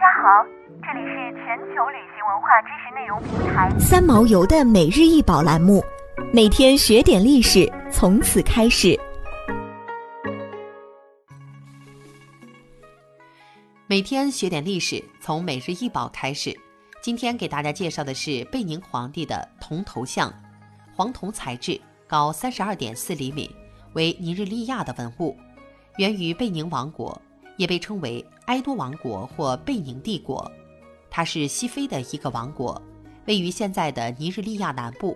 家好，这里是全球旅行文化知识内容平台三毛游的每日一宝栏目，每天学点历史，从此开始。每天学点历史，从每日一宝开始。今天给大家介绍的是贝宁皇帝的铜头像，黄铜材质，高三十二点四厘米，为尼日利亚的文物，源于贝宁王国，也被称为埃多王国或贝宁帝国。它是西非的一个王国，位于现在的尼日利亚南部。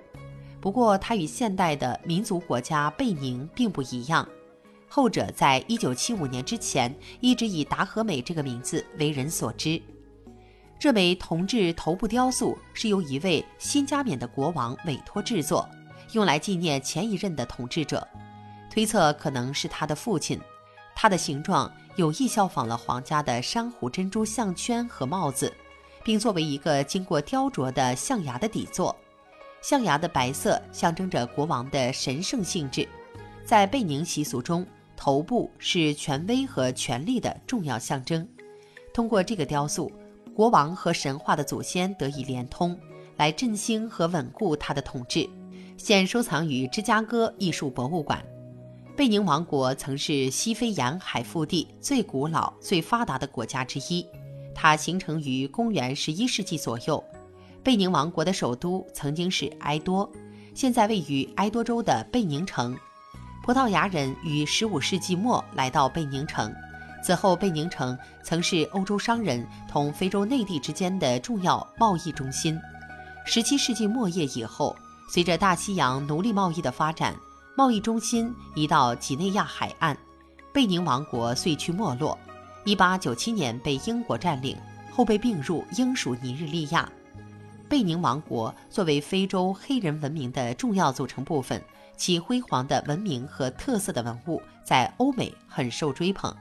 不过，它与现代的民族国家贝宁并不一样。后者在一九七五年之前一直以达和美这个名字为人所知。这枚铜制头部雕塑是由一位新加冕的国王委托制作，用来纪念前一任的统治者，推测可能是他的父亲。它的形状有意效仿了皇家的珊瑚珍珠项圈和帽子，并作为一个经过雕琢的象牙的底座。象牙的白色象征着国王的神圣性质，在贝宁习俗中。头部是权威和权力的重要象征。通过这个雕塑，国王和神话的祖先得以连通，来振兴和稳固他的统治。现收藏于芝加哥艺术博物馆。贝宁王国曾是西非沿海腹地最古老、最发达的国家之一。它形成于公元十一世纪左右。贝宁王国的首都曾经是埃多，现在位于埃多州的贝宁城。葡萄牙人于15世纪末来到贝宁城，此后贝宁城曾是欧洲商人同非洲内地之间的重要贸易中心。17世纪末叶以后，随着大西洋奴隶贸易的发展，贸易中心移到几内亚海岸，贝宁王国遂趋没落。1897年被英国占领，后被并入英属尼日利亚。贝宁王国作为非洲黑人文明的重要组成部分。其辉煌的文明和特色的文物在欧美很受追捧，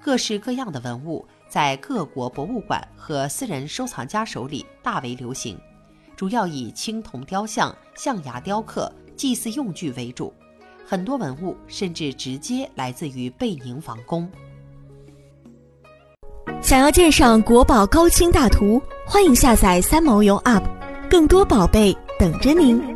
各式各样的文物在各国博物馆和私人收藏家手里大为流行，主要以青铜雕像、象牙雕刻、祭祀用具为主，很多文物甚至直接来自于贝宁王宫。想要鉴赏国宝高清大图，欢迎下载三毛游 App，更多宝贝等着您。